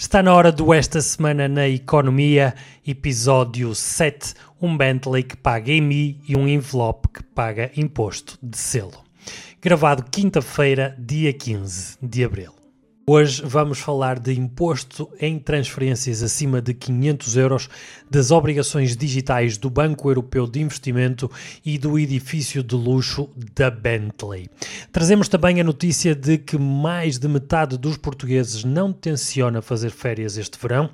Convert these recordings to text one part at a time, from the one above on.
Está na hora do Esta Semana na Economia, episódio 7, um Bentley que paga IMI e um envelope que paga imposto de selo. Gravado quinta-feira, dia 15 de abril. Hoje vamos falar de imposto em transferências acima de 500 euros, das obrigações digitais do Banco Europeu de Investimento e do edifício de luxo da Bentley. Trazemos também a notícia de que mais de metade dos portugueses não tenciona fazer férias este verão,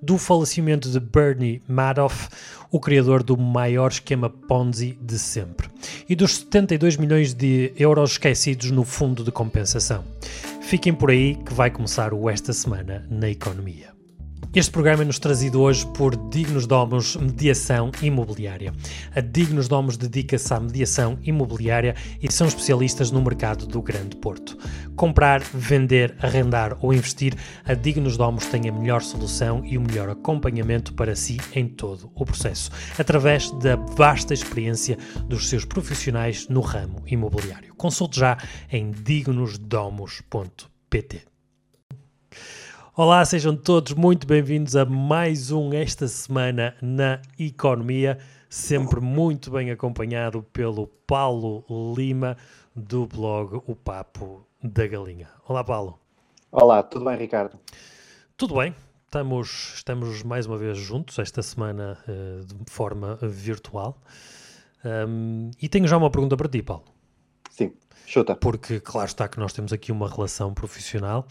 do falecimento de Bernie Madoff, o criador do maior esquema Ponzi de sempre, e dos 72 milhões de euros esquecidos no fundo de compensação. Fiquem por aí que vai começar o Esta Semana na Economia. Este programa é-nos trazido hoje por Dignos Domos Mediação Imobiliária. A Dignos Domos dedica-se à mediação imobiliária e são especialistas no mercado do Grande Porto. Comprar, vender, arrendar ou investir, a Dignos Domos tem a melhor solução e o melhor acompanhamento para si em todo o processo, através da vasta experiência dos seus profissionais no ramo imobiliário. Consulte já em dignosdomos.pt. Olá, sejam todos muito bem-vindos a mais um Esta Semana na Economia, sempre muito bem acompanhado pelo Paulo Lima do blog O Papo da Galinha. Olá, Paulo. Olá, tudo bem, Ricardo? Tudo bem. Estamos, estamos mais uma vez juntos esta semana uh, de forma virtual. Um, e tenho já uma pergunta para ti, Paulo. Sim, chuta. Porque, claro está que nós temos aqui uma relação profissional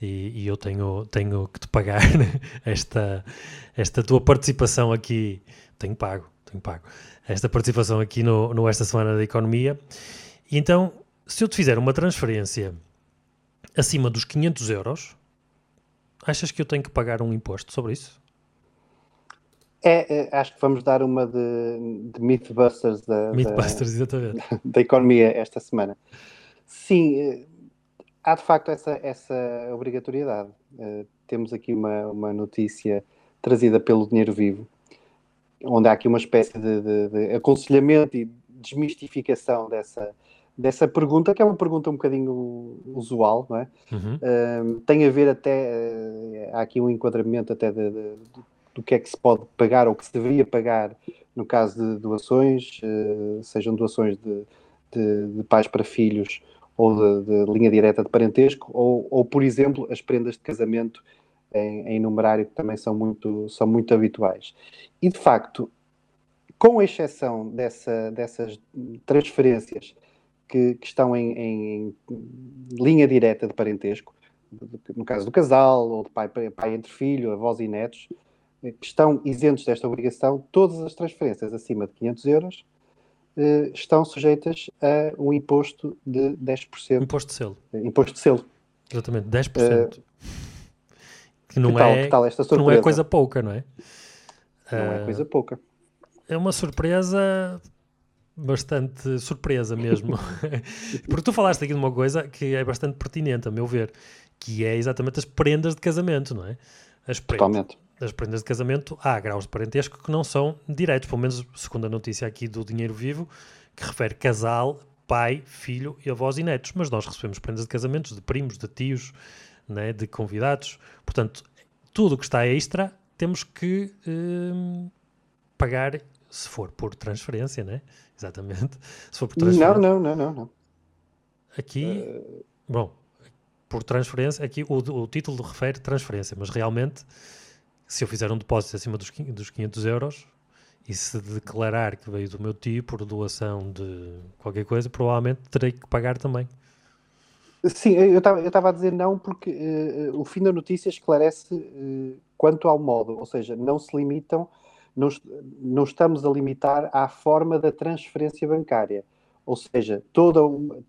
e, e, eu tenho, tenho que te pagar esta, esta tua participação aqui. Tenho pago, tenho pago. Esta participação aqui no, no Esta Semana da Economia. E então, se eu te fizer uma transferência acima dos 500 euros, achas que eu tenho que pagar um imposto sobre isso? É, é acho que vamos dar uma de, de Mythbusters da, Mythbusters, da, da economia esta semana. Sim, eh, há de facto essa, essa obrigatoriedade. Uh, temos aqui uma, uma notícia trazida pelo Dinheiro Vivo, onde há aqui uma espécie de, de, de aconselhamento e desmistificação dessa, dessa pergunta, que é uma pergunta um bocadinho usual, não é? Uhum. Uh, tem a ver até, uh, há aqui um enquadramento até de, de, do que é que se pode pagar ou que se deveria pagar no caso de doações, uh, sejam doações de, de, pais para filhos ou de, de linha direta de parentesco, ou, ou, por exemplo, as prendas de casamento em, em numerário, que também são muito, são muito habituais. E, de facto, com exceção dessa, dessas transferências que, que estão em, em, linha direta de parentesco, no caso do casal, ou de pai, pai entre filho, avós e netos, que estão isentos desta obrigação, todas as transferências acima de 500 euros uh, estão sujeitas a um imposto de 10%. Imposto de selo. Imposto de selo. Exatamente, 10%. Uh, que não, que tal, é, que tal esta surpresa? não é coisa pouca, não é? Não uh, é coisa pouca. É uma surpresa bastante surpresa mesmo. Porque tu falaste aqui de uma coisa que é bastante pertinente, a meu ver, que é exatamente as prendas de casamento, não é? As prendas. Totalmente das prendas de casamento, há graus de parentesco que não são diretos, pelo menos segundo a notícia aqui do Dinheiro Vivo, que refere casal, pai, filho e avós e netos. Mas nós recebemos prendas de casamentos de primos, de tios, né, de convidados. Portanto, tudo o que está extra temos que hum, pagar, se for por transferência, né? Exatamente. Se for por transferência. Não, não, não, não. não. Aqui, uh... bom, por transferência, aqui o, o título refere transferência, mas realmente se eu fizer um depósito acima dos, dos 500 euros e se declarar que veio do meu tio por doação de qualquer coisa, provavelmente terei que pagar também. Sim, eu estava a dizer não porque uh, o fim da notícia esclarece uh, quanto ao modo, ou seja, não se limitam, não, não estamos a limitar à forma da transferência bancária. Ou seja, toda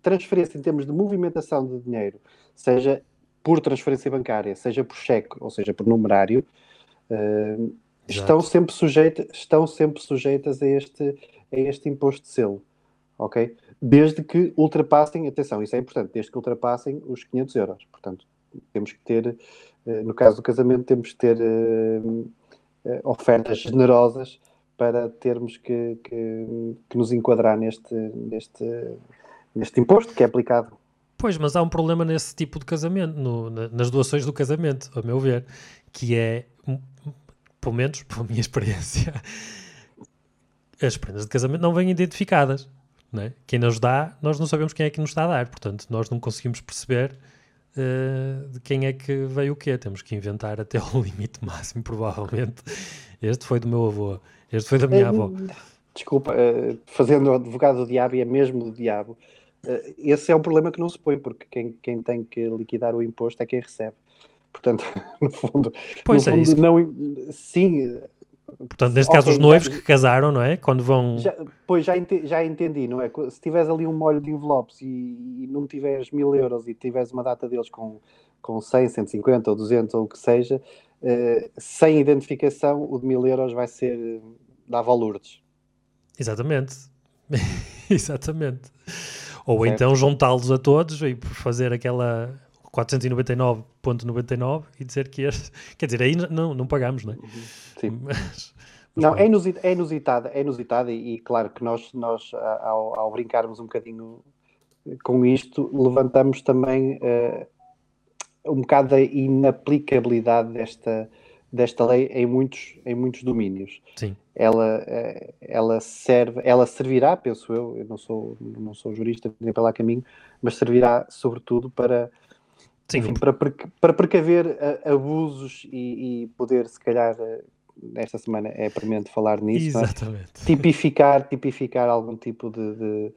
transferência em termos de movimentação de dinheiro, seja por transferência bancária, seja por cheque, ou seja por numerário, Uh, estão sempre sujeitas estão sempre sujeitas a este a este imposto de selo ok? Desde que ultrapassem atenção isso é importante desde que ultrapassem os 500 euros. Portanto temos que ter uh, no caso do casamento temos que ter uh, ofertas generosas para termos que, que, que, nos enquadrar neste neste neste imposto que é aplicado. Pois, mas há um problema nesse tipo de casamento, no, nas doações do casamento, a meu ver, que é, pelo menos, pela minha experiência, as prendas de casamento não vêm identificadas. Não é? Quem nos dá, nós não sabemos quem é que nos está a dar, portanto, nós não conseguimos perceber uh, de quem é que veio o quê. Temos que inventar até o limite máximo, provavelmente. Este foi do meu avô, este foi da minha avó. Desculpa, uh, fazendo o advogado do diabo e é mesmo do diabo, uh, esse é um problema que não se põe, porque quem, quem tem que liquidar o imposto é quem recebe. Portanto, no fundo, pois no é fundo isso. não, sim, Portanto, neste caso, os noivos que casaram, não é? Quando vão. Já, pois já, ente, já entendi, não é? Se tiveres ali um molho de envelopes e, e não tiveres mil euros e tiveres uma data deles com, com 100, 150 ou 200 ou o que seja, uh, sem identificação, o de mil euros vai ser. Uh, dava Lourdes. Exatamente. Exatamente. Ou certo. então juntá-los a todos e fazer aquela 499.99 e dizer que este. Quer dizer, aí não, não pagamos, não é? Sim. Mas, mas não, é inusitada, é inusitada, é inusitada e, e, claro que nós, nós ao, ao, brincarmos um bocadinho com isto, levantamos também uh, um bocado da inaplicabilidade desta, desta lei em muitos, em muitos domínios. Sim. Ela, uh, ela, serve, ela servirá, penso eu, eu não sou, não sou jurista nem pela caminho, mas servirá sobretudo para Sim. Enfim, para, para precaver uh, abusos e, e, poder, se calhar, uh, esta semana é premente falar nisso. É? Exatamente. É? Tipificar, tipificar algum tipo de, de,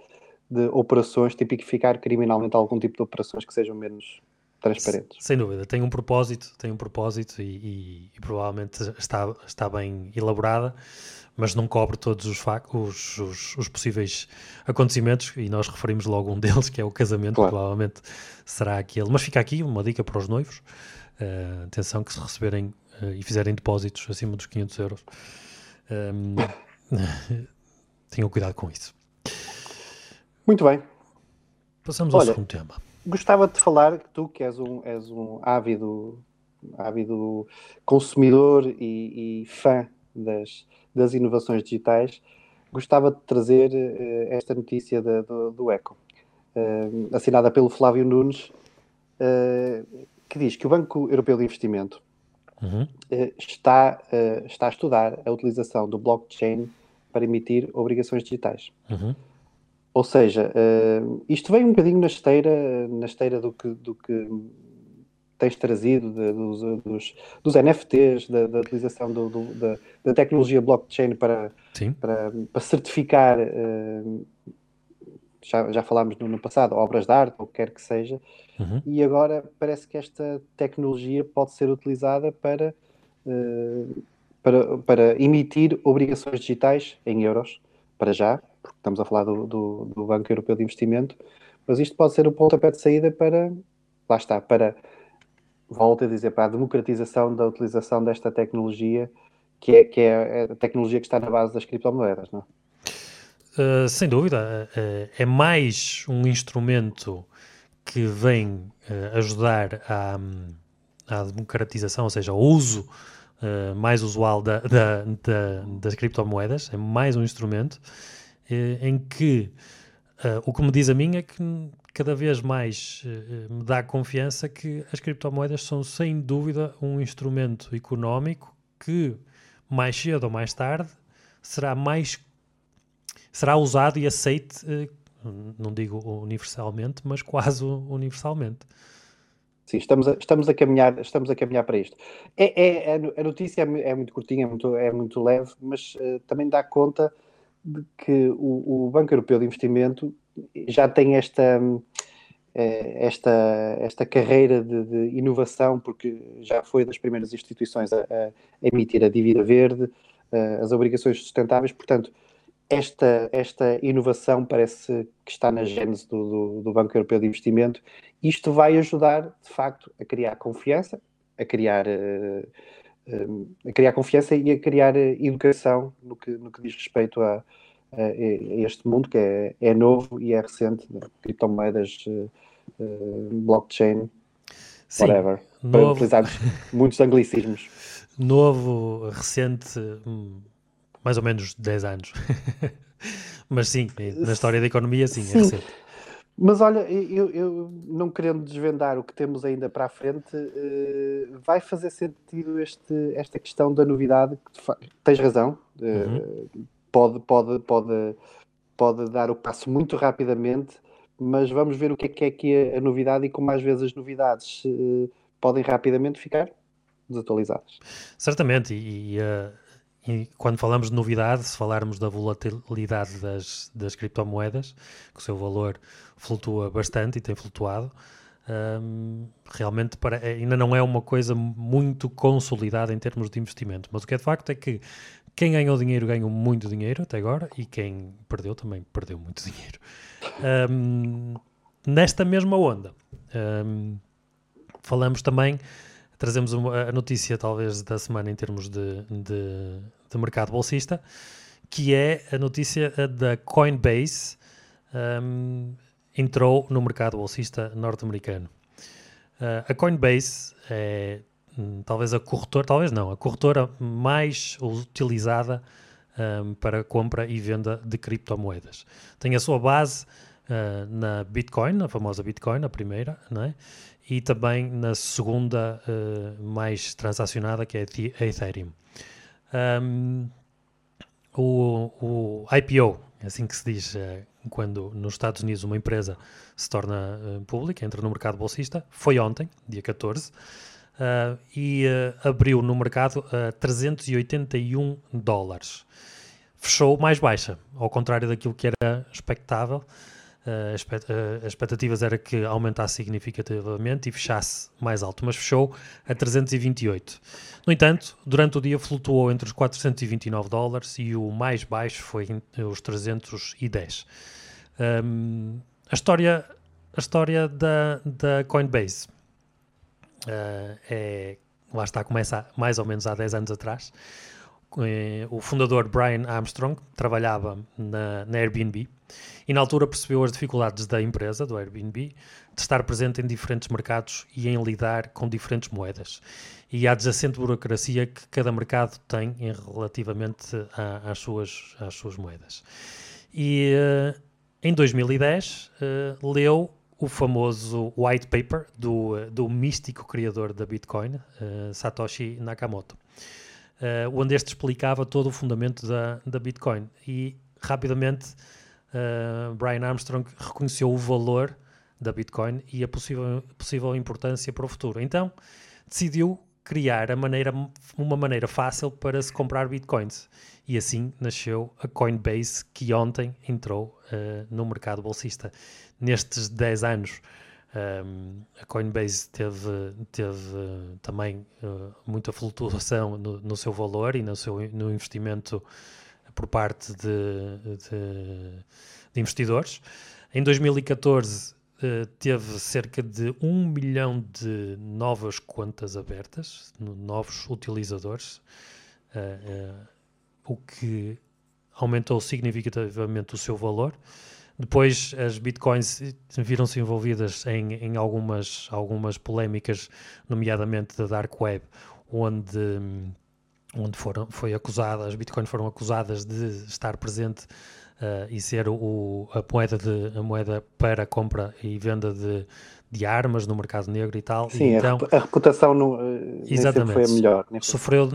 de, operações, tipificar criminalmente algum tipo de operações que sejam menos transparentes. Sem dúvida, tem um propósito, tem um propósito e, e, e provavelmente está, está bem elaborada mas não cobre todos os, os, os, os, possíveis acontecimentos e nós referimos logo um deles, que é o casamento, claro. provavelmente será aquele. Mas fica aqui uma dica para os noivos. Uh, atenção que se receberem uh, e fizerem depósitos acima dos 500 euros, um, ehm, tenham cuidado com isso. Muito bem. Passamos Olha, ao segundo tema. Gostava de falar que tu, que és um, és um ávido, ávido consumidor e, e fã das, das inovações digitais, gostava de trazer uh, esta notícia da, do, do, ECO, uh, assinada pelo Flávio Nunes, uh, que diz que o Banco Europeu de Investimento uhum. está, está a estudar a utilização do blockchain para emitir obrigações digitais. Uhum. Ou seja, isto vem um bocadinho na esteira, na esteira do que, do que tens trazido de, dos, dos, dos, NFTs, da, da utilização do, do, da, da, tecnologia blockchain para, para, para, certificar, uh, já, já falámos no, no, passado, obras de arte, ou o que quer que seja, uhum. e agora parece que esta tecnologia pode ser utilizada para, uh, para, para emitir obrigações digitais em euros, para já, porque estamos a falar do, do, do Banco Europeu de Investimento, mas isto pode ser o pontapé de saída para, lá está, para volto a dizer, para a democratização da utilização desta tecnologia, que é, que é a tecnologia que está na base das criptomoedas, não uh, sem dúvida, uh, é mais um instrumento que vem uh, ajudar à, à, democratização, ou seja, ao uso mais usual da, da, da, das criptomoedas, é mais um instrumento em que o que me diz a mim é que cada vez mais uh, me dá confiança que as criptomoedas são sem dúvida um instrumento económico que mais cedo ou mais tarde será mais será usado e aceite, uh, não digo universalmente, mas quase universalmente. Sim, estamos a, estamos a, caminhar, estamos a caminhar para isto. É, é, a notícia é, é muito curtinha, é muito, é muito leve, mas uh, também dá conta de que o, o Banco Europeu de Investimento já tem esta, eh, esta, esta carreira de, de, inovação, porque já foi das primeiras instituições a, a emitir a dívida verde, eh, as obrigações sustentáveis, portanto, esta, esta inovação parece que está na gênese do, do, do, Banco Europeu de Investimento. Isto vai ajudar, de facto, a criar confiança, a criar, uh, a criar confiança e a criar educação no que, no que diz respeito a, este mundo que é, é, novo e é recente, né? criptomoedas, uh, blockchain, Sim, whatever, novo... para utilizar muitos anglicismos. Novo, recente, hum, mais ou menos 10 anos. Mas sim, na história da economia, sim, é sim. é recente. Mas olha, eu, eu, não querendo desvendar o que temos ainda para a frente, uh, vai fazer sentido este, esta questão da novidade. Que tens razão, uh, uhum. Pode, pode, pode, pode dar o passo muito rapidamente, mas vamos ver o que é que é aqui a, a novidade e como às vezes as novidades uh, podem rapidamente ficar desatualizadas. Certamente, e, e quando falamos de novidade, se falarmos da volatilidade das, das criptomoedas, que o seu valor flutua bastante e tem flutuado, um, realmente para, ainda não é uma coisa muito consolidada em termos de investimento. Mas o que é de facto é que quem ganhou dinheiro ganhou muito dinheiro até agora e quem perdeu também perdeu muito dinheiro. Um, nesta mesma onda, um, falamos também trazemos uma, a notícia talvez da semana em termos de, de, de mercado bolsista, que é a notícia da Coinbase um, entrou no mercado bolsista norte-americano. Uh, a Coinbase é talvez a corretora, talvez não, a corretora mais utilizada um, para compra e venda de criptomoedas. Tem a sua base uh, na Bitcoin, a famosa Bitcoin, a primeira, não é? e também na segunda uh, mais transacionada, que é a Ethereum. Um, o, o, IPO, é assim que se diz uh, quando nos Estados Unidos uma empresa se torna pública, entra no mercado bolsista, foi ontem, dia 14, e abriu no mercado a 381 dólares. Fechou mais baixa, ao contrário daquilo que era expectável. Uh, as expectativas era que aumentasse significativamente e fechasse mais alto, mas fechou a 328. No entanto, durante o dia flutuou entre os 429 dólares e o mais baixo foi os 310. Um, a história, a história da, da Coinbase uh, é, lá está, começa mais ou menos há 10 anos atrás. Eh, o fundador Brian Armstrong trabalhava na, na Airbnb e na altura percebeu as dificuldades da empresa, do Airbnb, de estar presente em diferentes mercados e em lidar com diferentes moedas. E a adjacente burocracia que cada mercado tem em relativamente a, às, suas, às suas moedas. E uh, em 2010 uh, eh, leu o famoso white paper do, do místico criador da Bitcoin, uh, Satoshi Nakamoto, onde este explicava todo o fundamento da, da Bitcoin. E rapidamente uh, Brian Armstrong reconheceu o valor da Bitcoin e a possível, possível importância para o futuro. Então, decidiu criar maneira, uma maneira fácil para se comprar Bitcoins. E assim nasceu a Coinbase, que ontem entrou uh, no mercado bolsista. Nestes 10 anos, um, a Coinbase teve, teve uh, também uh, muita flutuação no, no, seu valor e no seu no investimento por parte de, de, de investidores. Em 2014 uh, eh, teve cerca de 1 milhão de novas contas abertas, novos utilizadores, uh, uh, o que aumentou significativamente o seu valor. Depois as bitcoins viram-se envolvidas em, em, algumas, algumas polémicas, nomeadamente da Dark Web, onde onde foram, foi acusada, as bitcoins foram acusadas de estar presente uh, e ser o, a, moeda de, a moeda para compra e venda de, de armas no mercado negro e tal. Sim, e então, a, reputação no, exatamente, foi a melhor. Sofreu,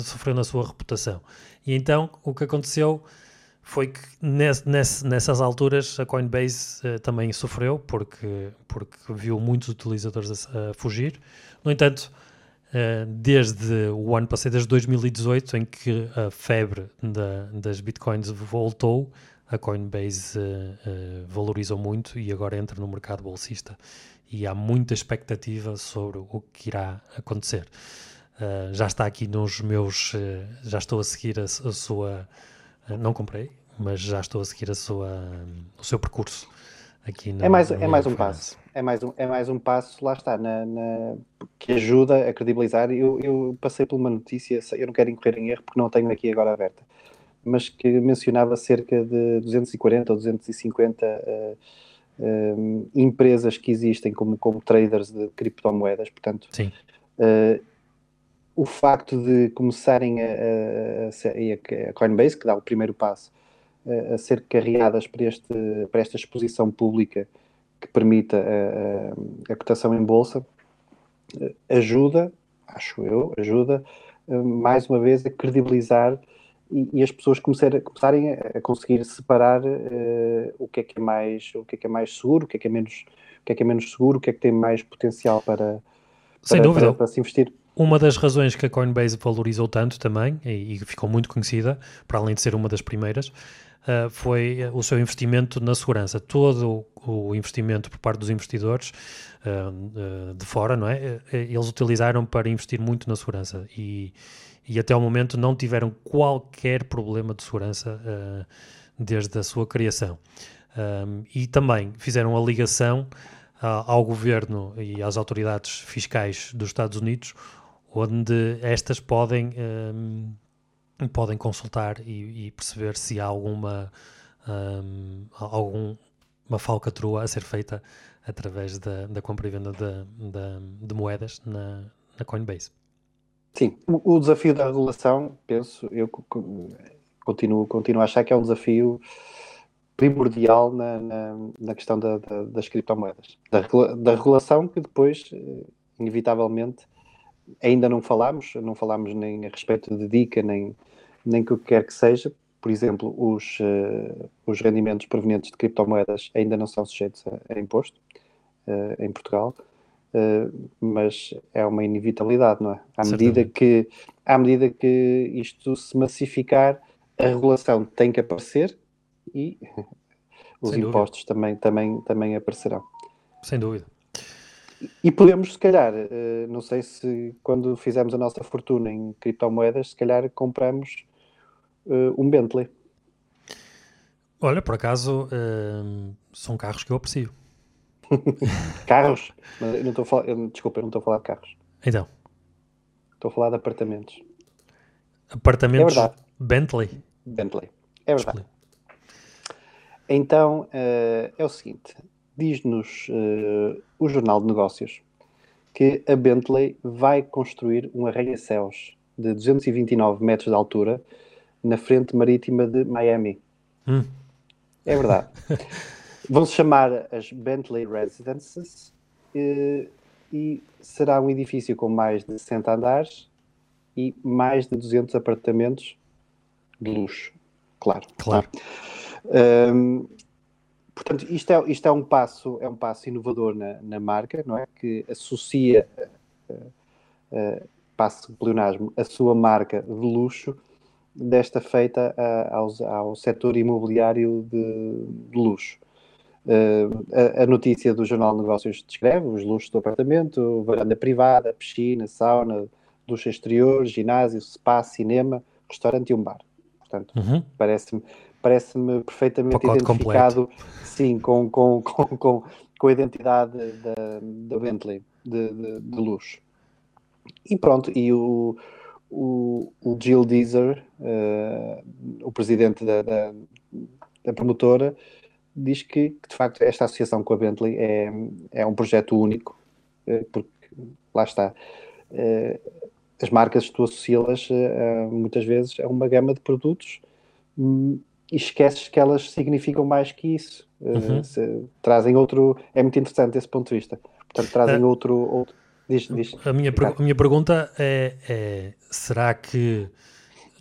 sofreu na sua reputação. E então o que aconteceu foi que nesse, nessas alturas a Coinbase uh, também sofreu porque, porque viu muitos utilizadores a, a fugir. No entanto, desde o ano passado, desde 2018, em que a febre da, das bitcoins voltou, a Coinbase uh, uh, valorizou muito e agora entra no mercado bolsista. E há muita expectativa sobre o que irá acontecer. já está aqui nos meus. já estou a seguir a, a sua. não comprei, mas já estou a seguir a sua, o seu percurso aqui no, é mais, é mais um passo é mais um, é mais um passo, lá está, na, na que ajuda a credibilizar. Eu, eu, passei por uma notícia, eu não quero incorrer em erro porque não tenho aqui agora aberta, mas que mencionava cerca de 240 ou 250 uh, uh, empresas que existem como, como traders de criptomoedas, portanto. Sim. Uh, o facto de começarem a, a, a, a, Coinbase, que dá o primeiro passo, a ser carreadas para, este, para esta exposição pública que permita a, a, a cotação em bolsa, ajuda, acho eu, ajuda mais uma vez a credibilizar e, e as pessoas começar, começarem a, conseguir separar uh, o que é que é mais o que é que é mais seguro, o que é que é menos o que é que é menos seguro, o que é que tem mais potencial para, Sem dúvida. Para, para se investir. Uma das razões que a Coinbase valorizou tanto também, e, e ficou muito conhecida, para além de ser uma das primeiras, uh, foi o seu investimento na segurança. Todo o, o investimento por parte dos investidores uh, uh, de fora, não é? Eles utilizaram para investir muito na segurança e e até ao momento não tiveram qualquer problema de segurança desde a sua criação. Um, e também fizeram a ligação ao governo e às autoridades fiscais dos Estados Unidos, onde estas podem, um, podem consultar e, e, perceber se há alguma um, algum, uma falcatrua a ser feita através da, da compra e venda de, de, de moedas na, na Coinbase. Sim, o, o desafio da regulação, penso, eu continuo, continuo a achar que é um desafio primordial na, na, na questão da, da, das criptomoedas. Da, da regulação que depois, eh, inevitavelmente, ainda não falámos, não falámos nem a respeito de dica, nem, nem que o que quer que seja. Por exemplo, os, uh, os rendimentos provenientes de criptomoedas ainda não são sujeitos a, a imposto uh, em Portugal. Uh, mas é uma inevitabilidade, não é? À medida, que, à medida que isto se massificar, a regulação tem que aparecer e os Sem impostos também, também, também aparecerão. Sem dúvida. E podemos, se calhar, não sei se quando fizemos a nossa fortuna em criptomoedas, se calhar compramos uh, um Bentley. Olha, por acaso, são carros que eu aprecio. carros? Mas não estou a falar, desculpa, eu não estou a falar de carros. Então. Estou a falar de apartamentos. Apartamentos é Bentley? Bentley. É verdade. Então, uh, é o seguinte. Diz-nos uh, o Jornal de Negócios que a Bentley vai construir um arranha-céus de 229 metros de altura na frente marítima de Miami. Hum. É verdade. Vão se chamar as Bentley Residences e, e será um edifício com mais de 60 andares e mais de 200 apartamentos de luxo. Claro. Claro. Um, portanto, isto é, isto é um passo, é um passo inovador na, na marca, não é? Que associa, uh, uh, passo pleonasmo, a sua marca de luxo desta feita uh, ao, ao setor imobiliário de, de luxo. Uh, a, a, notícia do Jornal de Negócios descreve os luxos do apartamento, varanda privada, piscina, sauna, ducha exterior, ginásio, spa, cinema, restaurante e um bar. Portanto, uhum. parece-me parece perfeitamente Pacote identificado completo. sim, com, com, com, com, com a identidade da, da Bentley de, de, de, luxo. E pronto, e o, o, o Jill Deezer, uh, o presidente da, da, da promotora, diz que, que, de facto esta associação com a Bentley é, é um projeto único, eh, porque lá está. Eh, as marcas, tu associas-las eh, muitas vezes a uma gama de produtos hum, e esqueces que elas significam mais que isso. Uhum. Se, trazem outro. É muito interessante esse ponto de vista. Portanto, trazem outro. outro diz, diz, a, minha a minha pergunta é, é: será que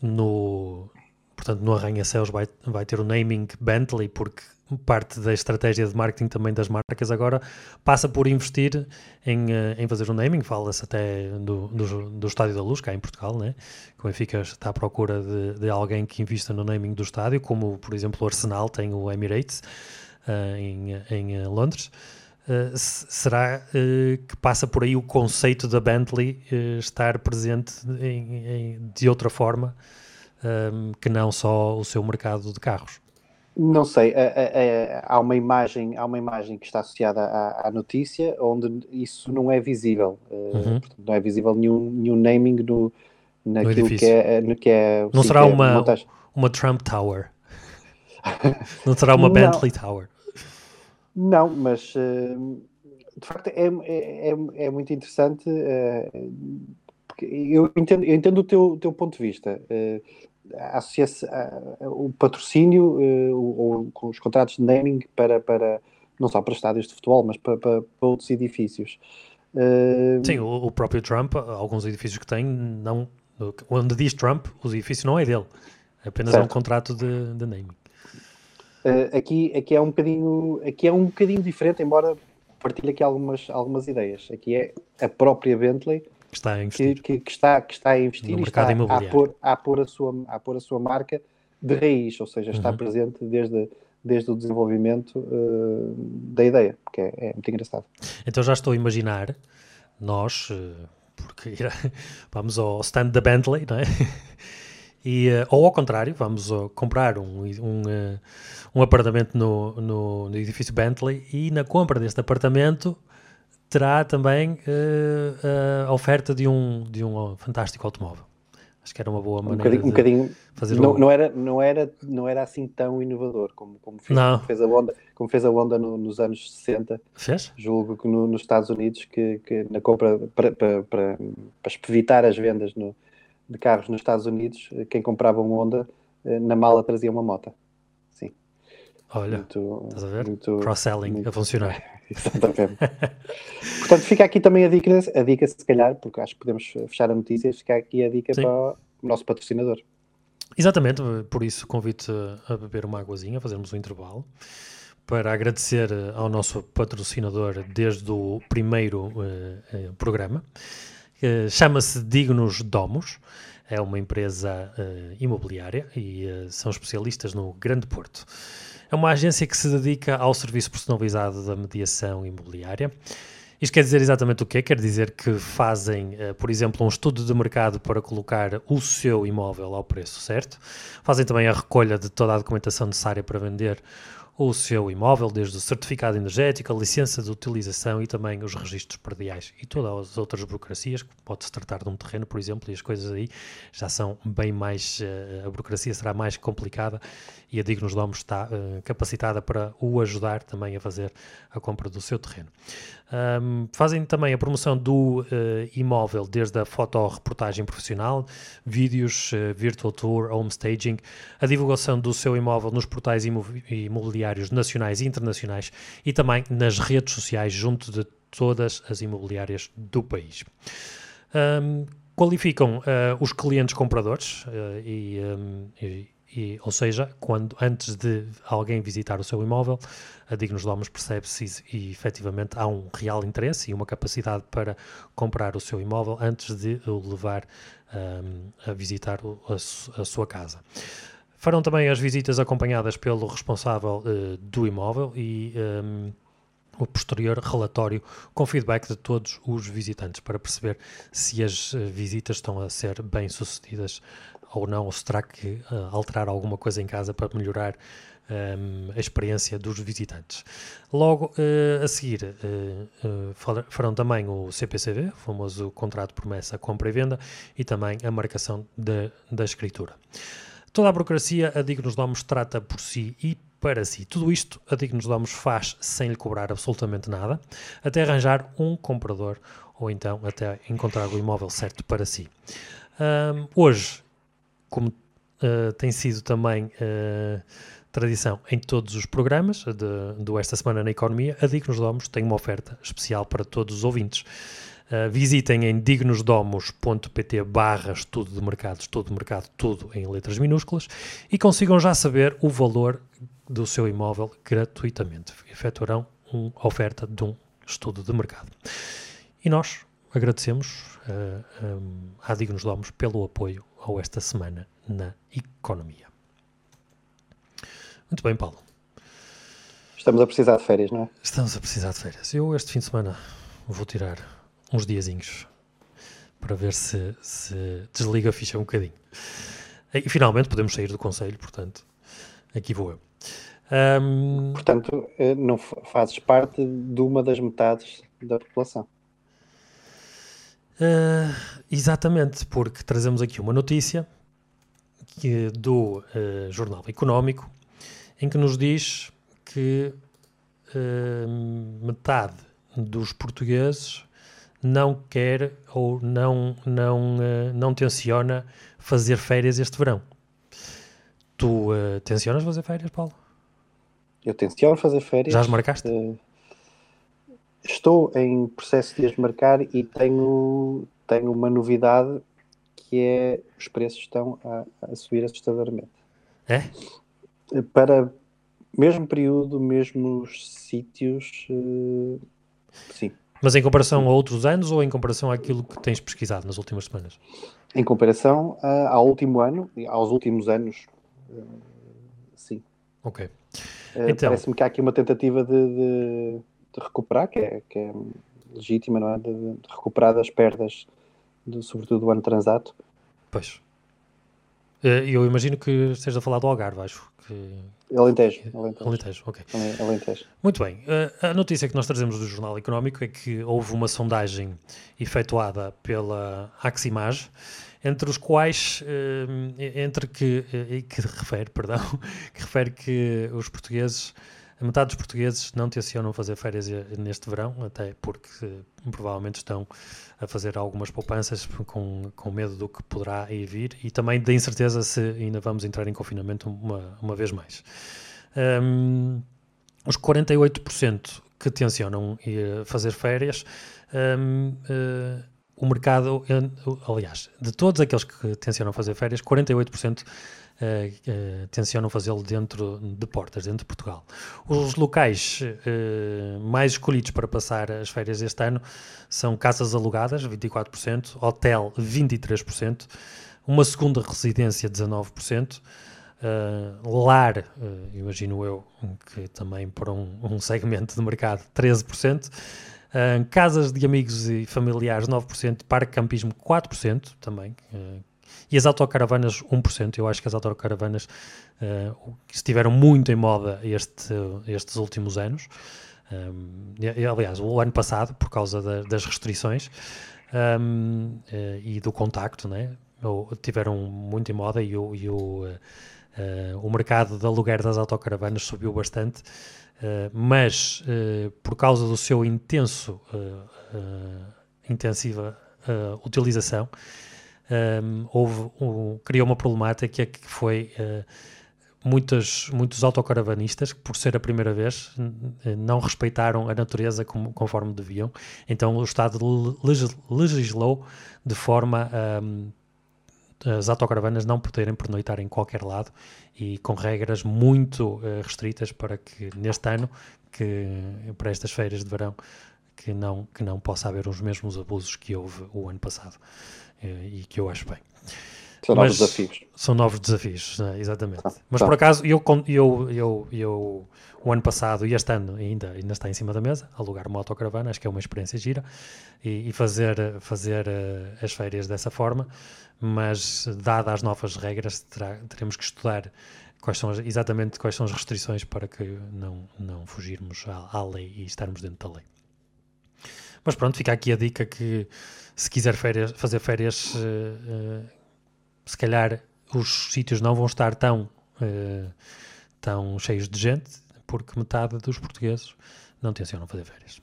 no, portanto, no arranha-céus vai, vai ter o naming Bentley, porque parte da estratégia de marketing também das marcas agora passa por investir em, eh, em fazer um naming, fala-se até do, do, do, Estádio da Luz, cá em Portugal, né? que o Benfica está à procura de, de alguém que invista no naming do estádio, como por exemplo o Arsenal tem o Emirates uh, em, em eh, Londres. Uh, será uh, que passa por aí o conceito da Bentley estar presente em, em, de outra forma que não só o seu mercado de carros? Não sei, há uma imagem, há uma imagem que está associada à, à notícia onde isso não é visível, eh, uhum. portanto, não é visível nenhum, nenhum naming no, naquilo no que é, no que é não sim, será é uma, uma Trump Tower, não será uma Bentley Tower. Não, mas eh, de facto é, é, é, é muito interessante eh, eu entendo, eu entendo o teu, teu ponto de vista o patrocínio ou, os contratos de naming para, para, não só para estádios de futebol, mas para, para, para outros edifícios. Sim, o, o, próprio Trump, alguns edifícios que tem, não, onde diz Trump, o edifício não é dele, é apenas certo. um contrato de, de naming. Uh, aqui, aqui, é um bocadinho, aqui é um bocadinho diferente, embora partilhe aqui algumas, algumas ideias. Aqui é a própria Bentley que está a investir, que, que, que está, que está a investir e está a pôr, a, pôr a, sua, a pôr a sua marca de raiz, ou seja, está uhum. presente desde, desde o desenvolvimento uh, da ideia, que é, é, muito engraçado. Então já estou a imaginar, nós, uh, porque vamos ao stand da Bentley, não é? E, uh, ou ao contrário, vamos comprar um, um, um apartamento no, no, no, edifício Bentley e na compra deste apartamento terá também a oferta de um, de um fantástico automóvel. Acho que era uma boa maneira um bocadinho, bocadinho fazer não, um... não, era, não, era, não era assim tão inovador como, como, fez, como fez, a Honda, como fez a Honda no, nos anos 60. Fez? Julgo que no, nos Estados Unidos, que, que na compra para, para, para, para evitar as vendas no, de carros nos Estados Unidos, quem comprava um Honda eh, na mala trazia uma moto. Sim. Olha, muito, estás a ver? Cross-selling a funcionar. Exatamente. Portanto, fica aqui também a dica, a dica, se calhar, porque acho que podemos fechar a notícia, fica aqui a dica Sim. para o nosso patrocinador. Exatamente, por isso convido-te a beber uma águazinha, a fazermos um intervalo, para agradecer ao nosso patrocinador desde o primeiro programa. Uh, Chama-se Dignos Domos, é uma empresa uh, imobiliária e são especialistas no Grande Porto. É uma agência que se dedica ao serviço personalizado da mediação imobiliária. Isto quer dizer exatamente o quê? Quer dizer que fazem, eh, por exemplo, um estudo de mercado para colocar o seu imóvel ao preço certo. Fazem também a recolha de toda a documentação necessária para vender o seu imóvel, desde o certificado energético, a licença de utilização e também os registros perdiais e todas as outras burocracias, que pode-se tratar de um terreno, por exemplo, e as coisas aí já são bem mais, eh, a burocracia será mais complicada e a Dignos Domos está uh, capacitada para o ajudar também a fazer a compra do seu terreno. Um, fazem também a promoção do uh, imóvel, desde a fotoreportagem profissional, vídeos, uh, virtual tour, home staging, a divulgação do seu imóvel nos portais imobiliários nacionais e internacionais e também nas redes sociais junto de todas as imobiliárias do país. Um, qualificam uh, os clientes compradores e, um, e e, ou seja, quando antes de alguém visitar o seu imóvel, a Dignos Domus percebe se e, efetivamente há um real interesse e uma capacidade para comprar o seu imóvel antes de o levar um, a visitar a, a, sua casa. Farão também as visitas acompanhadas pelo responsável uh, do imóvel e um, o posterior relatório com feedback de todos os visitantes para perceber se as eh, visitas estão a ser bem sucedidas ou não, ou se terá que uh, alterar alguma coisa em casa para melhorar um, ehm, a experiência dos visitantes. Logo uh, a seguir uh, farão também o CPCV, o famoso contrato de promessa, compra e venda, e também a marcação de, da escritura. Toda a burocracia, a Dignos Domos trata por si e para si. Tudo isto a Dignos Domos faz sem lhe cobrar absolutamente nada, até arranjar um comprador ou então até encontrar o imóvel certo para si. Um, ehm, hoje como uh, tem sido também uh, tradição em todos os programas de, do Esta Semana na Economia, a Dignos Domos tem uma oferta especial para todos os ouvintes. Uh, visitem em dignosdomos.pt barra estudo de mercado, estudo de mercado, tudo em letras minúsculas e consigam já saber o valor do seu imóvel gratuitamente. Efetuarão uma oferta de um estudo de mercado. E nós agradecemos uh, um, à Dignos Domos pelo apoio ou esta semana na economia. Muito bem, Paulo. Estamos a precisar de férias, não é? Estamos a precisar de férias. Eu este fim de semana vou tirar uns diazinhos para ver se, se desliga a ficha um bocadinho. E finalmente podemos sair do conselho, portanto, aqui vou eu. Um... Portanto, eh, não fazes parte de uma das metades da população. Uh, exatamente, porque trazemos aqui uma notícia que, do uh, Jornal Económico em que nos diz que uh, metade dos portugueses não quer ou não, não, não tenciona fazer férias este verão. Tu tencionas fazer férias, Paulo? Eu tenciono fazer férias. Já as marcaste? Estou em processo de as marcar e tenho, tenho uma novidade que é os preços estão a, a subir assustadoramente. É? Para mesmo período, mesmos sítios, uh, sim. Mas em comparação a outros anos ou em comparação àquilo que tens pesquisado nas últimas semanas? Em comparação uh, ao último ano, aos últimos anos, uh, sim. Ok. Então... Parece-me que há aqui uma tentativa de, de, de recuperar, que é, que é, legítima, não é? De, de recuperar das perdas, de, sobretudo do ano transato. Pois. Eu imagino que esteja a falar do Algarve, acho que Alentejo. Alentejo, Alentejo ok. Alentejo. Muito bem. A notícia que nós trazemos do Jornal Económico é que houve uma sondagem efetuada pela Aximage, entre os quais, eh, entre que, eh, que refere, perdão, que refere que os portugueses a metade dos portugueses não tencionam fazer férias neste verão, até porque provavelmente estão a fazer algumas poupanças com, com medo do que poderá ir vir e também da incerteza se ainda vamos entrar em confinamento uma, uma vez mais. Um, os 48% que tencionam ir fazer férias, um, uh, eh, o mercado, aliás, de todos aqueles que tencionam fazer férias, 48% uh, tencionam fazê-lo dentro de portas, dentro de Portugal. Os locais uh, mais escolhidos para passar as férias este ano são casas alugadas, 24%, hotel, 23%, uma segunda residência, 19%, Uh, lar, uh, imagino eu, que também para um, um segmento de mercado, 13%, uh, casas de amigos e familiares, 9%, parque campismo, 4% também, e as autocaravanas, 1%. Eu acho que as autocaravanas uh, estiveram muito em moda este, estes últimos anos. Um, e, aliás, o ano passado, por causa da, das restrições um, uh, eh, e do contacto, né, tiveram muito em moda e o, e o, uh, o mercado de aluguer das autocaravanas subiu bastante. mas por causa do seu intenso, intensiva utilização, um, houve, um, criou uma problemática que foi uh, muitos, muitos autocaravanistas por ser a primeira vez, não respeitaram a natureza como, conforme deviam. Então o Estado legislou de forma a um, as autocaravanas não poderem pernoitar em qualquer lado e com regras muito uh, restritas para que neste ano, que para estas feiras de verão, que não, que não possa haver os mesmos abusos que houve o ano passado. Eh, e que eu acho bem. São novos desafios. São novos desafios, né? exatamente. Ah, Mas tá. por acaso, eu, eu, eu, eu, o ano passado e este ano ainda, ainda está em cima da mesa, alugar uma autocaravana, acho que é uma experiência gira, e, e fazer, fazer uh, as férias dessa forma, mas dadas as novas regras, terá, teremos que estudar quais são exatamente quais são as restrições para que não, não fugirmos à, à lei e estarmos dentro da lei. Mas pronto, fica aqui a dica que se quiser férias, fazer férias, uh, uh, se calhar os sítios não vão estar tão, uh, tão cheios de gente, porque metade dos portugueses não tencionam fazer férias.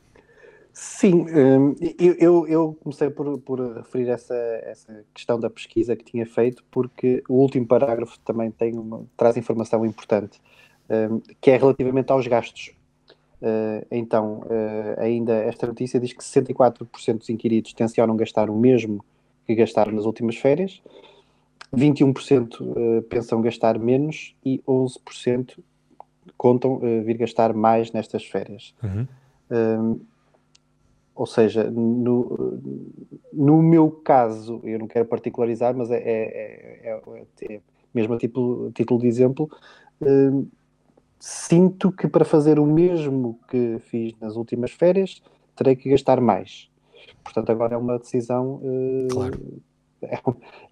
Sim, um, eu, eu, eu, comecei por, por referir essa, essa questão da pesquisa que tinha feito, porque o último parágrafo também tem uma, traz informação importante, um, que é relativamente aos gastos. Uh, então, uh, ainda esta notícia diz que 64% dos inquiridos tencionam gastar o mesmo que gastaram nas últimas férias, 21% uh, pensam gastar menos e 11% contam vir gastar mais nestas férias. Uhum. ou seja, no, no meu caso, eu não quero particularizar, mas é, é, é, é mesmo a título, título de exemplo, sinto que para fazer o mesmo que fiz nas últimas férias terei que gastar mais. Portanto, agora é uma decisão. Uh, claro. é,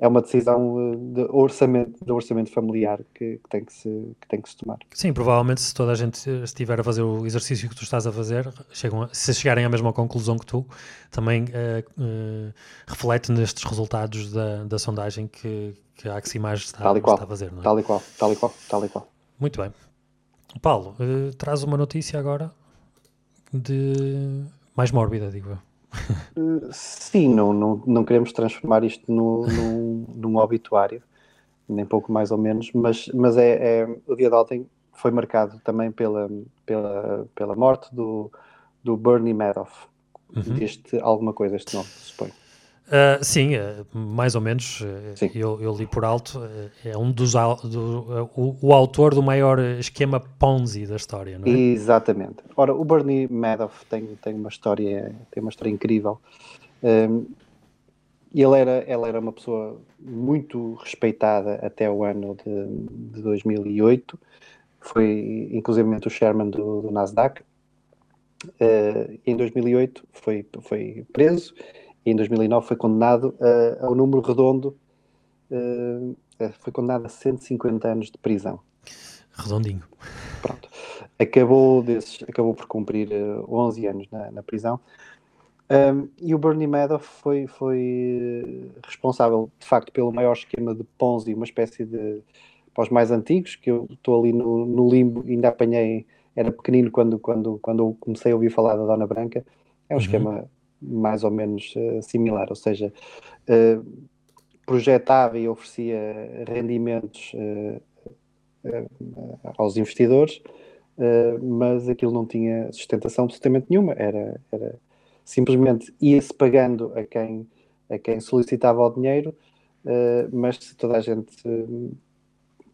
é, uma decisão eh, de orçamento, de orçamento familiar que, que, tem que, se, que tem que se tomar. Sim, provavelmente se toda a gente estiver a fazer o exercício que tu estás a fazer, chegam a, se chegarem à mesma conclusão que tu, também uh, uh, reflete nestes resultados da, da sondagem que, que a Aximage está, está a fazer. Não é? Tal e qual, tal e qual, tal e qual. Muito bem. Paulo, uh, traz uma notícia agora de mais mórbida, digo eu. Uh, sim, não, não, não queremos transformar isto no, num, num obituário, nem pouco mais ou menos, mas, mas é, é, o dia de ontem foi marcado também pela, pela, pela morte do, do Bernie Madoff. Uhum. Deste alguma coisa, este nome, suponho. Uh, sim, uh, mais ou menos. Uh, sim. Eu, eu, li por alto. é um dos. Do, o, o, autor do maior esquema Ponzi da história, não é? Exatamente. Ora, o Bernie Madoff tem, tem, uma, história, tem uma história incrível. Um, ele era, ela era uma pessoa muito respeitada até o ano de, de 2008. Foi, inclusive, o chairman do, do Nasdaq. em 2008 foi, foi preso e em 2009 foi condenado ao número redondo, uh, foi condenado a 150 anos de prisão. Redondinho. Pronto. Acabou, desses, acabou por cumprir uh, 11 anos na, na prisão. Um, e o Bernie Madoff foi, foi responsável, de facto, pelo maior esquema de Ponzi, uma espécie de. para os mais antigos, que eu estou ali no, no limbo, ainda apanhei, era pequenino quando, quando, quando comecei a ouvir falar da Dona Branca. É um uhum. esquema mais ou menos uh, similar, ou seja, uh, projetava e oferecia rendimentos uh, aos investidores, mas aquilo não tinha sustentação absolutamente nenhuma, era, era simplesmente ia-se pagando a quem, a quem solicitava o dinheiro, mas se toda a gente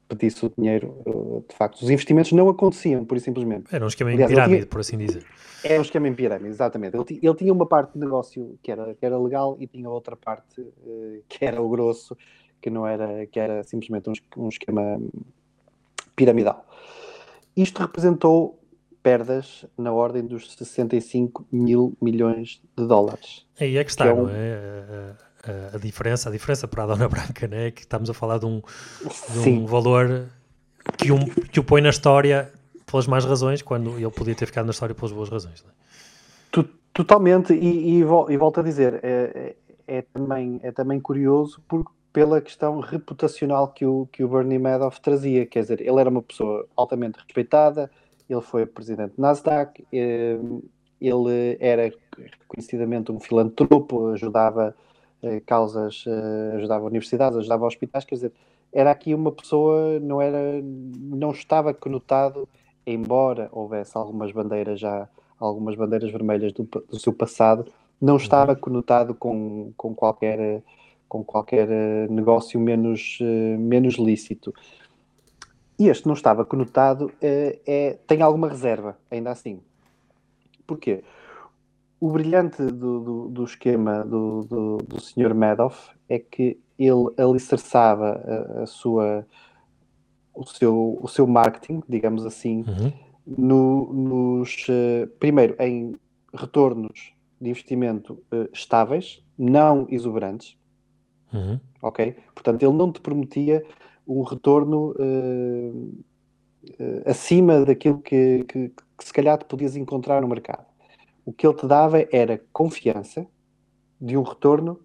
pedisse o dinheiro, de facto, os investimentos não aconteciam, por simplesmente. Era um esquema em pirâmide, tinha... por assim dizer. É um esquema em pirâmide, exatamente. Ele, ele, tinha uma parte de negócio que era, que era legal e tinha outra parte uh, que era o grosso, que não era, que era simplesmente um, um esquema piramidal. Isto representou perdas na ordem dos 65 mil milhões de dólares. Aí é que está, que é um... não é? A, a, diferença, a diferença para a Dona Branca, né? que estamos a falar de um, de um valor que, um, que o põe na história pelas más razões, quando ele podia ter ficado na história pelas boas razões. É? Totalmente, e, e, e, volto a dizer, é, é, é, também, é também curioso pela questão reputacional que o, que o Bernie Madoff trazia, quer dizer, ele era uma pessoa altamente respeitada, ele foi presidente do Nasdaq, eh, ele era reconhecidamente um filantropo, ajudava causas, eh, ajudava universidades, ajudava hospitais, quer dizer, era aqui uma pessoa, não era, não estava conotado embora houvesse algumas bandeiras já, algumas bandeiras vermelhas do, do seu passado, não estava uhum. conotado com, com qualquer com qualquer eh, negócio menos, eh, menos lícito. E este não estava conotado, é, tem alguma reserva, ainda assim. Porquê? O brilhante do, do, do esquema do, do, do Sr. Madoff é que ele alicerçava a, a sua, o seu, o seu marketing, digamos assim, uhum. no, nos, uh, primeiro, em retornos de investimento uh, estáveis, não exuberantes, uhum. ok? Portanto, ele não te prometia um retorno uh, acima daquilo que, que, que se calhar te podias encontrar no mercado. O que ele te dava era confiança de um retorno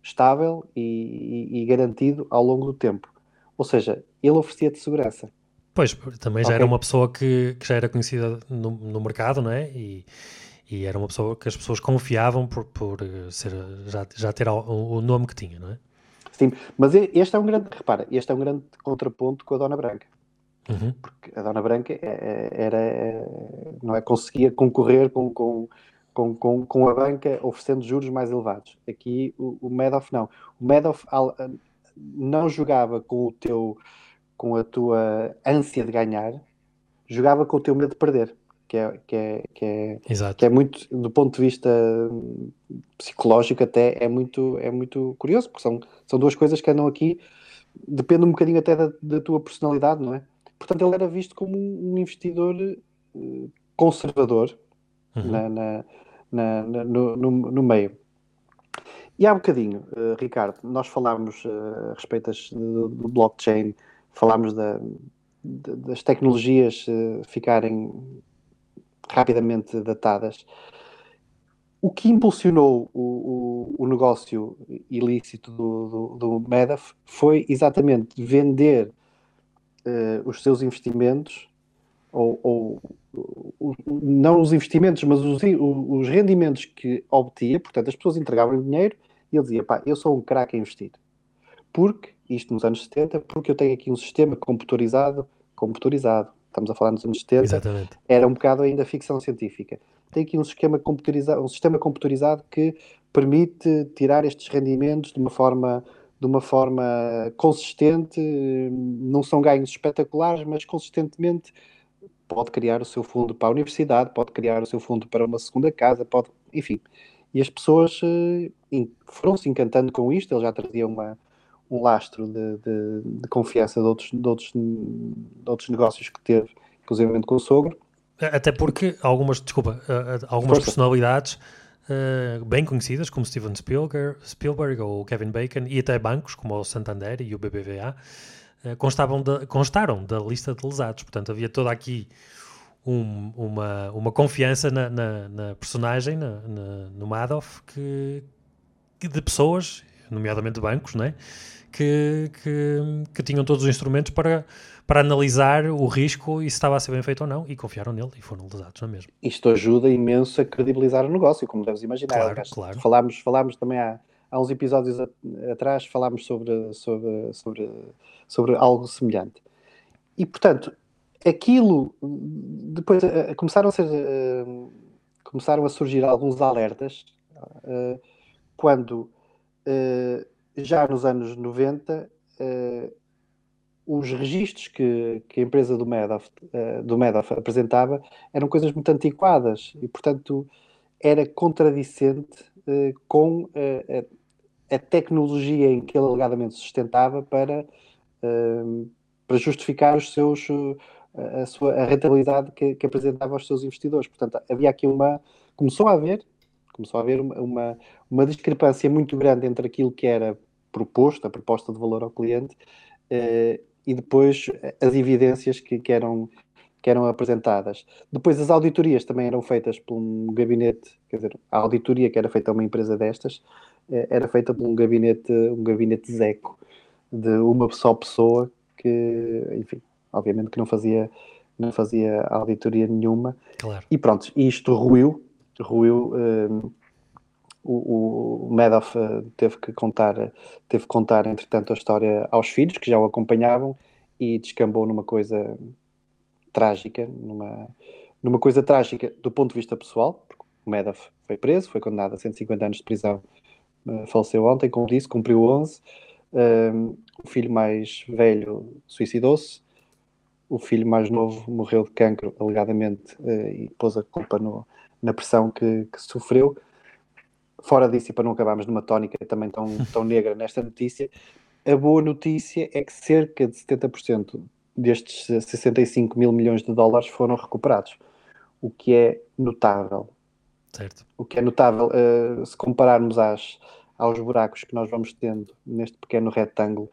estável e, e, e garantido ao longo do tempo. Ou seja, ele oferecia-te segurança. Pois, também já okay. era uma pessoa que, que já era conhecida no, no mercado, não é? E, e, era uma pessoa que as pessoas confiavam por, por eh, ser, já, já ter o, o, nome que tinha, não é? Sim, mas este é um grande, repara, este é um grande contraponto com a Dona Branca. Uhum. Porque a Dona Branca é, é, era, não é, conseguia concorrer com, com, com, com, com a banca oferecendo juros mais elevados. Aqui o, o Madoff não. O Madoff não jogava com o teu com a tua ânsia de ganhar, jogava com o teu medo de perder, que é, que é, que é, que é muito, do ponto de vista psicológico até, é muito, é muito curioso, porque são, são duas coisas que andam aqui, depende um bocadinho até da, da tua personalidade, não é? Portanto, ele era visto como um investidor eh, conservador uhum. na, na, na, no, no, no meio. E há um bocadinho, uh, Ricardo, nós falámos uh, a respeito das, do, do, blockchain, falámos da, das tecnologias uh, ficarem rapidamente datadas. O que impulsionou o, o, o negócio ilícito do, do, do Medaf foi exatamente vender os seus investimentos ou, ou não os investimentos, mas os, os rendimentos que obtia, portanto, as pessoas entregavam dinheiro e ele dizia, pá, eu sou um craque a investir. Porque, isto nos anos 70, porque eu tenho aqui um sistema computadorizado, computadorizado, estamos a falar nos anos 70, Exatamente. era um bocado ainda ficção científica. Tem aqui um sistema computarizado, um sistema computarizado que permite tirar estes rendimentos de uma forma de uma forma consistente, não são ganhos espetaculares, mas consistentemente pode criar o seu fundo para a universidade, pode criar o seu fundo para uma segunda casa, pode, enfim. E as pessoas uh, foram-se encantando com isto, ele já trazia uma, um lastro de, de, de confiança de outros, de, outros, de outros negócios que teve, inclusive com o sogro. Até porque algumas, desculpa, algumas Força. personalidades uh, bem conhecidas, como Steven Spielberg, Spielberg ou Kevin Bacon, e até bancos, como o Santander e o BBVA, uh, constavam de, constaram da lista de lesados. Portanto, havia toda aqui um, uma, uma confiança na, na, na personagem, na, na, no Madoff, que, que de pessoas, nomeadamente bancos, né? que, que, que tinham todos os instrumentos para para analisar o risco e se estava a ser bem feito ou não, e confiaram nele e foram lesados na mesma. Isto ajuda imenso a credibilizar o negócio, como deves imaginar. Claro, claro. Falámos, falámos também há, há uns episódios atrás, falámos sobre, sobre, sobre, sobre algo semelhante. E, portanto, aquilo, depois uh, começaram, a ser, uh, começaram a surgir alguns alertas uh, quando, já nos anos 90, os registros que, que a empresa do Madoff, uh, do Madoff apresentava eram coisas muito antiquadas e, portanto, era contradicente com a, a, tecnologia em que ele alegadamente sustentava para, para justificar os seus, a, sua, a rentabilidade que, que, apresentava aos seus investidores. Portanto, havia aqui uma. Começou a haver, começou a haver uma, uma, uma discrepância muito grande entre aquilo que era proposto, a proposta de valor ao cliente, e depois as evidências que, que, eram, que eram apresentadas. Depois as auditorias também eram feitas por um gabinete, quer dizer, a auditoria que era feita a uma empresa destas eh, era feita por um gabinete, um gabinete zeco de uma só pessoa que, enfim, obviamente que não fazia não fazia auditoria nenhuma. Claro. E pronto, isto ruiu, ruiu eh, o, o Madoff eh, teve que contar, teve que contar, entretanto, a história aos filhos que já o acompanhavam e descambou numa coisa trágica, numa, numa coisa trágica do ponto de vista pessoal, porque o Madoff foi preso, foi condenado a 150 anos de prisão, eh, faleceu ontem, como disse, cumpriu 11. Um, ehm, o filho mais velho suicidou-se, o filho mais novo morreu de cancro, alegadamente, uh, e pôs a culpa no, na pressão que, que sofreu fora disso, e para não acabarmos numa tónica também tão, tão negra nesta notícia, a boa notícia é que cerca de 70% destes 65 mil milhões de dólares foram recuperados, o que é notável. Certo. O que é notável, uh, se compararmos às, aos buracos que nós vamos tendo neste pequeno retângulo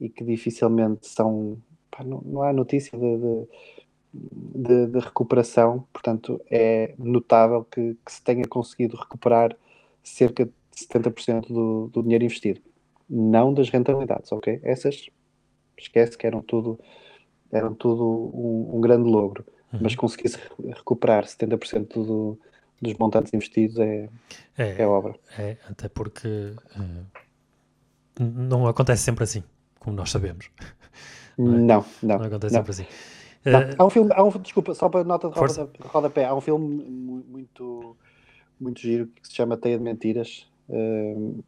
e que dificilmente são. Pá, não, não, há notícia de, de, de, de, recuperação, portanto, é notável que, que se tenha conseguido recuperar cerca de 70% do, do dinheiro investido. Não das rentabilidades, ok? Essas, esquece que eram tudo, eram tudo um, um grande logro. Uhum. Mas conseguir recuperar 70% do, dos montantes investidos é, é, é obra. É, até porque uh, não acontece sempre assim, como nós sabemos. Não, é? não, não. Não acontece não. sempre assim. Não, uh, há um filme, há um, desculpa, só para nota de rodapé, há um filme muito muito giro que se chama Teia de Mentiras, uh,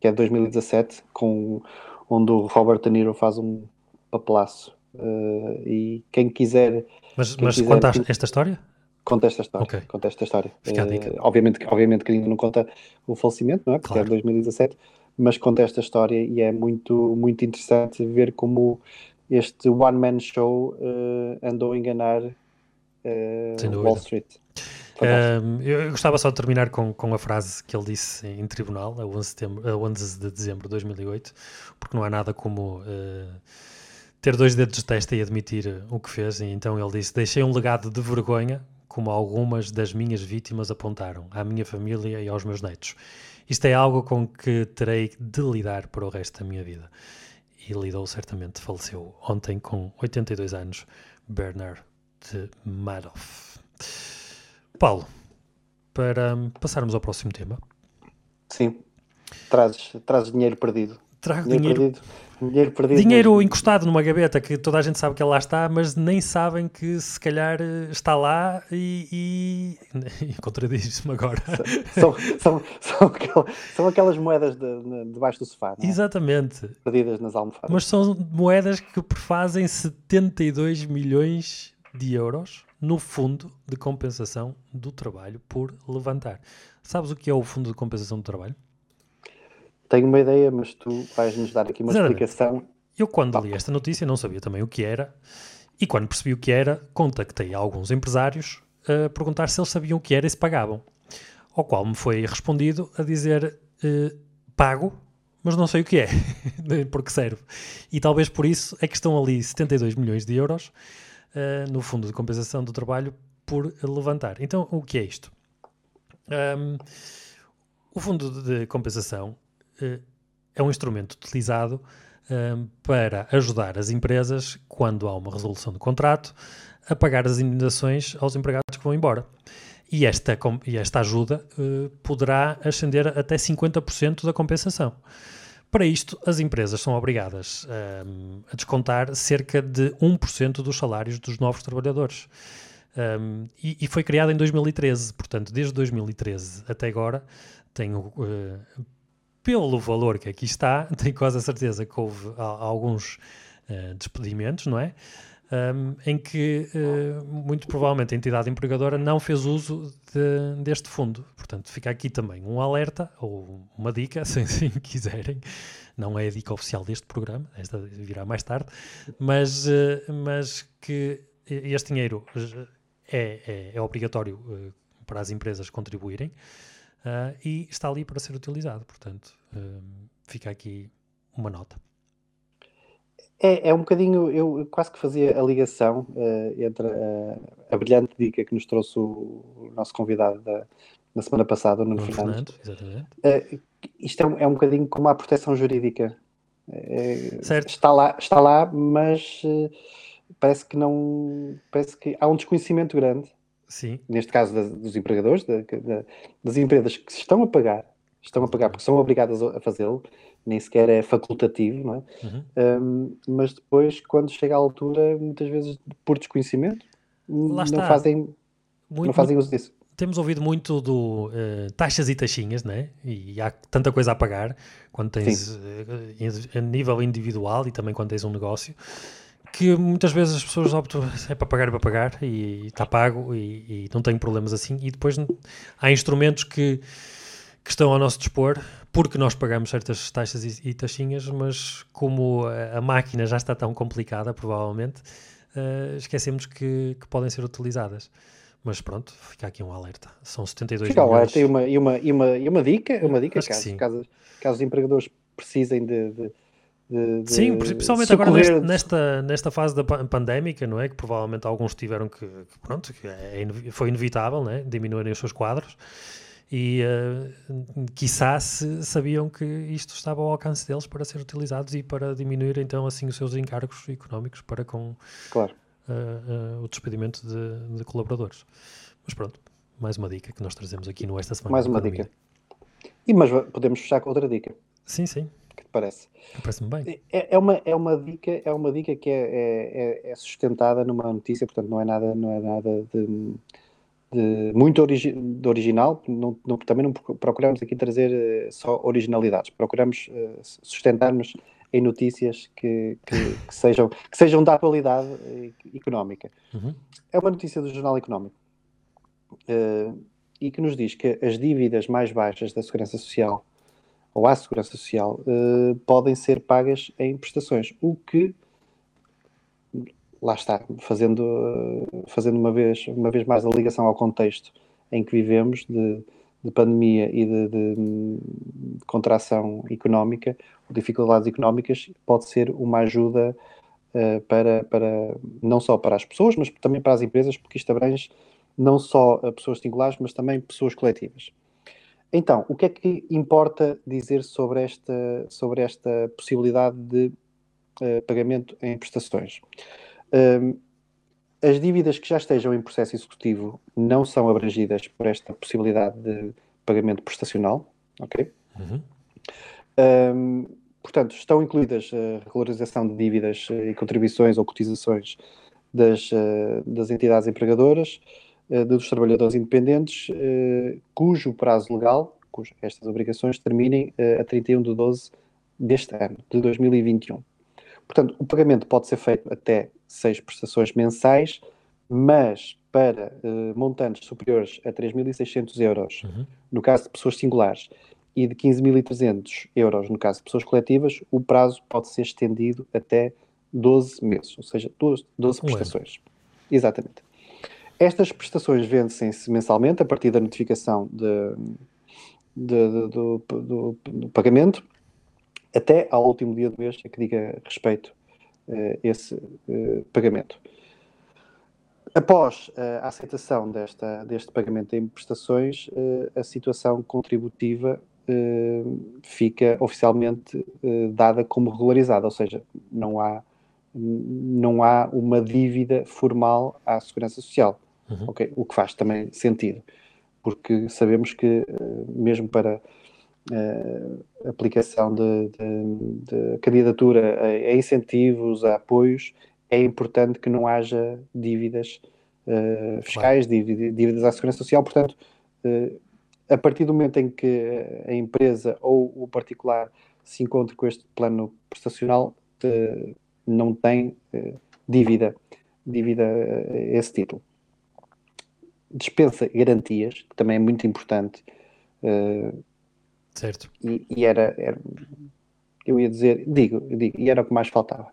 que é de 2017, com, onde o Robert De Niro faz um papelaço. Uh, e quem quiser. Mas, quem mas quiser, conta esta história? Conta esta história. Okay. Conta esta história. Uh, obviamente, obviamente que ainda não conta o falecimento, não é? Porque claro. é de 2017, mas conta esta história e é muito, muito interessante ver como este one-man show uh, andou a enganar Wall Street. Um, eu gostava só de terminar com, com a frase que ele disse em tribunal, a 11 de, setembro, a 11 de dezembro de 2008, porque não há nada como uh, ter dois dedos de testa e admitir o que fez. E então ele disse: Deixei um legado de vergonha, como algumas das minhas vítimas apontaram, à minha família e aos meus netos. Isto é algo com que terei de lidar para o resto da minha vida. E lidou certamente, faleceu ontem com 82 anos, Bernard de Madoff. Paulo, para passarmos ao próximo tema. Sim, trazes, trazes dinheiro perdido. Trago dinheiro, perdido. Dinheiro, perdido dinheiro encostado numa gaveta que toda a gente sabe que lá está, mas nem sabem que se calhar está lá e. e... e Contradiz-me agora. São, são, são, aquelas, são aquelas moedas de, debaixo do sofá. É? Exatamente. Perdidas nas almofadas. Mas são moedas que prefazem 72 milhões de euros no fundo de compensação do trabalho por levantar. Sabes o que é o fundo de compensação do trabalho? Tenho uma ideia, mas tu vais-nos dar aqui uma Exatamente. explicação. Eu, quando li esta notícia, não sabia também o que era, e quando percebi o que era, contactei alguns empresários a perguntar se eles sabiam o que era e se pagavam. Ao qual me foi respondido a dizer: eh, pago, mas não sei o que é, porque serve. E talvez por isso é que estão ali 72 milhões de euros uh, no fundo de compensação do trabalho por levantar. Então, o que é isto? Um, o fundo de compensação é um instrumento utilizado uh, para ajudar as empresas, quando há uma resolução de contrato, a pagar as indenizações aos empregados que vão embora. E esta, e esta ajuda uh, poderá ascender até 50% da compensação. Para isto, as empresas são obrigadas um, a descontar cerca de 1% dos salários dos novos trabalhadores. Um, e, e, foi criada em 2013, portanto, desde 2013 até agora, tenho, uh, pelo valor que aqui está, tenho quase a certeza que houve alguns uh, despedimentos, não é? Um, em que uh, muito provavelmente a entidade empregadora não fez uso de, deste fundo. Portanto, fica aqui também um alerta ou uma dica, se assim quiserem. Não é a dica oficial deste programa, esta virá mais tarde, mas, uh, mas que este dinheiro é, é, é obrigatório para as empresas contribuírem e está ali para ser utilizado. Portanto, fica aqui uma nota. É, é um bocadinho, eu quase que fazia a ligação uh, entre uh, a brilhante dica que nos trouxe o, nosso convidado da, na semana passada, o Nuno Fernandes. Fernando, uh, isto é um, é um bocadinho como a proteção jurídica. certo. Está lá, está lá mas parece que não. Parece que há um desconhecimento grande. Sim. Neste caso dos empregadores, da, da, das empresas que se estão a pagar, estão a pagar porque são obrigadas a fazê-lo, nem sequer é facultativo, não é? Uhum. Um, mas depois, quando chega à altura, muitas vezes por desconhecimento, Lá não fazem, muito, não fazem uso disso. Temos ouvido muito do uh, taxas e taxinhas, né? E há tanta coisa a pagar quando tens uh, a nível individual e também quando tens um negócio que muitas vezes as pessoas optam é para pagar é para pagar e está pago e, e não tem problemas assim e depois há instrumentos que que estão ao nosso dispor, porque nós pagamos certas taxas e, e taxinhas, mas como a, a, máquina já está tão complicada, provavelmente, uh, esquecemos que, que, podem ser utilizadas. Mas pronto, fica aqui um alerta. São 72 fica milhões. alerta e uma, e uma, e uma, e uma dica, uma dica caso, caso, caso, os empregadores precisem de, de de, de Sim, principalmente agora nesta, nesta, nesta, fase da pandémica, não é? Que provavelmente alguns tiveram que, que pronto, que é, foi inevitável, não é? Diminuírem os seus quadros e uh, quiçá se sabiam que isto estava ao alcance deles para ser utilizados e para diminuir então assim os seus encargos económicos para com claro. uh, uh, o despedimento de, de, colaboradores. Mas pronto, mais uma dica que nós trazemos aqui no Esta Semana. Mais uma dica. E mas podemos fechar com outra dica. Sim, sim. Parece? Parece-me bem. É, é, uma, é, uma dica, é uma dica que é, é, é, sustentada numa notícia, portanto não é nada, não é nada de de, muito origi de original, não, não, também não procuramos aqui trazer uh, só originalidades, procuramos uh, sustentar-nos em notícias que, que, que, sejam, que sejam da atualidade uh, económica. Uhum. É uma notícia do Jornal Económico e que nos diz que as dívidas mais baixas da Segurança Social ou à Segurança Social podem ser pagas em prestações, o que lá está, fazendo, fazendo uma, vez, uma vez mais a ligação ao contexto em que vivemos de, de pandemia e de, de, de, contração económica, dificuldades económicas, pode ser uma ajuda uh, para, para, não só para as pessoas, mas também para as empresas, porque isto abrange não só pessoas singulares, mas também pessoas coletivas. Então, o que é que importa dizer sobre esta, sobre esta possibilidade de uh, pagamento em prestações? Um, as dívidas que já estejam em processo executivo não são abrangidas por esta possibilidade de pagamento prestacional, ok? Uhum. Um, portanto, estão incluídas a regularização de dívidas e contribuições ou cotizações das, das entidades empregadoras, dos trabalhadores independentes, cujo prazo legal, cujo estas obrigações terminem a 31 de 12 deste ano, de 2021. Portanto, o pagamento pode ser feito até seis prestações mensais, mas para montantes superiores a 3.600 euros, uhum. no caso de pessoas singulares, e de 15.300 euros no caso de pessoas coletivas, o prazo pode ser estendido até 12 meses, ou seja, 12, 12 prestações. Exatamente. Estas prestações vencem-se mensalmente a partir da notificação de, de, de, do, do, do, pagamento até ao último dia do mês que diga respeito a uh, esse uh, pagamento. Após uh, a aceitação desta, deste pagamento em prestações, uh, a situação contributiva fica oficialmente dada como regularizada, ou seja, não há, não há uma dívida formal à Segurança Social, uhum. okay? o que faz também sentido, porque sabemos que mesmo para a aplicação de, de, de candidatura a, a incentivos, a apoios, é importante que não haja dívidas uh, fiscais, claro. dívidas, dívidas à segurança social. Portanto, uh, a partir do momento em que a empresa ou o particular se encontra com este plano prestacional, uh, não tem dívida, dívida a esse título. Dispensa garantias, que também é muito importante. certo. E, e era, era, eu ia dizer, digo, digo, e era o que mais faltava.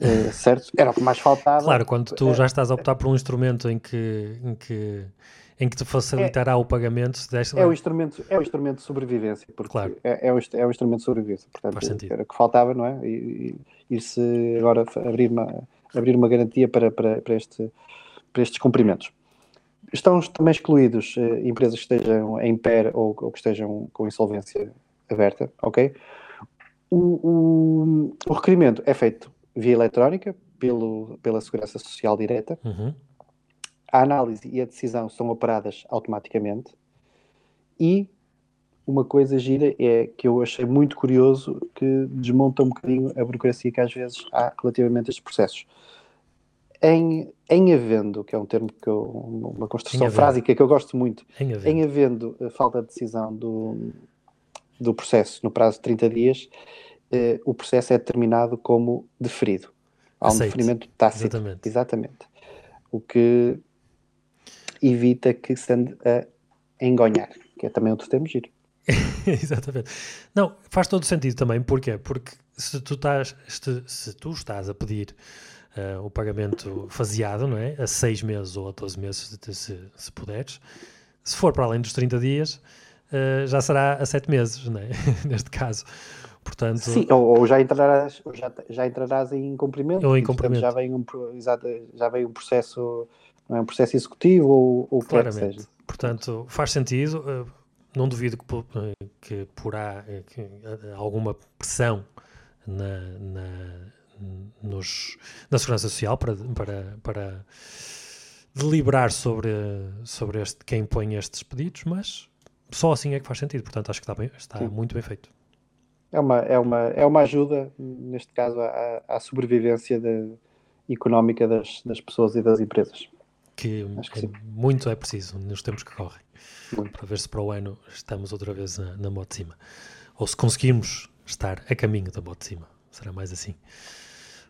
Uh, certo? Era o que mais faltava. Claro, quando tu já estás a optar por um instrumento em que, em que, em que te facilitará é, o pagamento, é o instrumento É o instrumento de sobrevivência, porque claro. é, é, o, é o instrumento de sobrevivência. Portanto, era o que faltava, não é? E, e, e se agora abrir uma, abrir uma garantia para, para, para, este, para estes cumprimentos. Estão também excluídos uh, empresas que estejam em pé ou, ou que estejam com insolvência aberta, ok? O, o, o requerimento é feito via eletrónica, pelo, pela Segurança Social Direta. Uhum. A análise e a decisão são operadas automaticamente. E uma coisa gira é que eu achei muito curioso que desmonta um bocadinho a burocracia que às vezes há relativamente a estes processos. Em, em havendo, que é um termo que eu, uma construção frásica que eu gosto muito, em havendo, em havendo falta de decisão do, do processo no prazo de 30 dias, eh, o processo é determinado como deferido. Há um deferimento tácito. Exatamente. Exatamente. O que evita que se ande a engonhar, que é também outro termo giro. Exatamente. Não, faz todo sentido também. Porquê? Porque se tu estás, se, se tu estás a pedir uh, o pagamento faseado, não é? A 6 meses ou a 12 meses, se, se puderes, se for para além dos 30 dias, uh, já será a 7 meses, não é? Neste caso. Portanto, Sim, ou, ou já, entrarás, ou já, já entrarás em incumprimento. Ou em incumprimento. Já vem um, já vem um processo, não é um processo executivo ou, ou Claramente. que seja. Portanto, faz sentido. Eh, não duvido que, que porá eh, que alguma pressão na, na, nos, na Segurança Social para, para, para deliberar sobre, sobre este, quem põe estes pedidos, mas só assim é que faz sentido. Portanto, acho que está, bem, está muito bem feito é uma, é uma, é uma ajuda, neste caso, à, à sobrevivência de, económica das, das pessoas e das empresas. Que, que é, muito é preciso nos tempos que correm. Muito. Para ver se para o ano estamos outra vez na, na moto de cima. Ou se conseguimos estar a caminho da moto de cima. Será mais assim.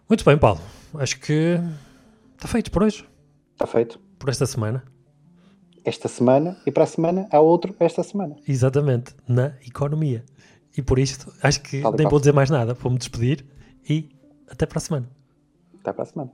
Muito bem, Paulo. Acho que está feito por hoje. Está feito. Por esta semana. Esta semana e para a semana há outro esta semana. Exatamente. Na economia. E por isto, acho que nem vou dizer mais nada. Vou-me despedir e até para a semana. Até para a semana.